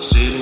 City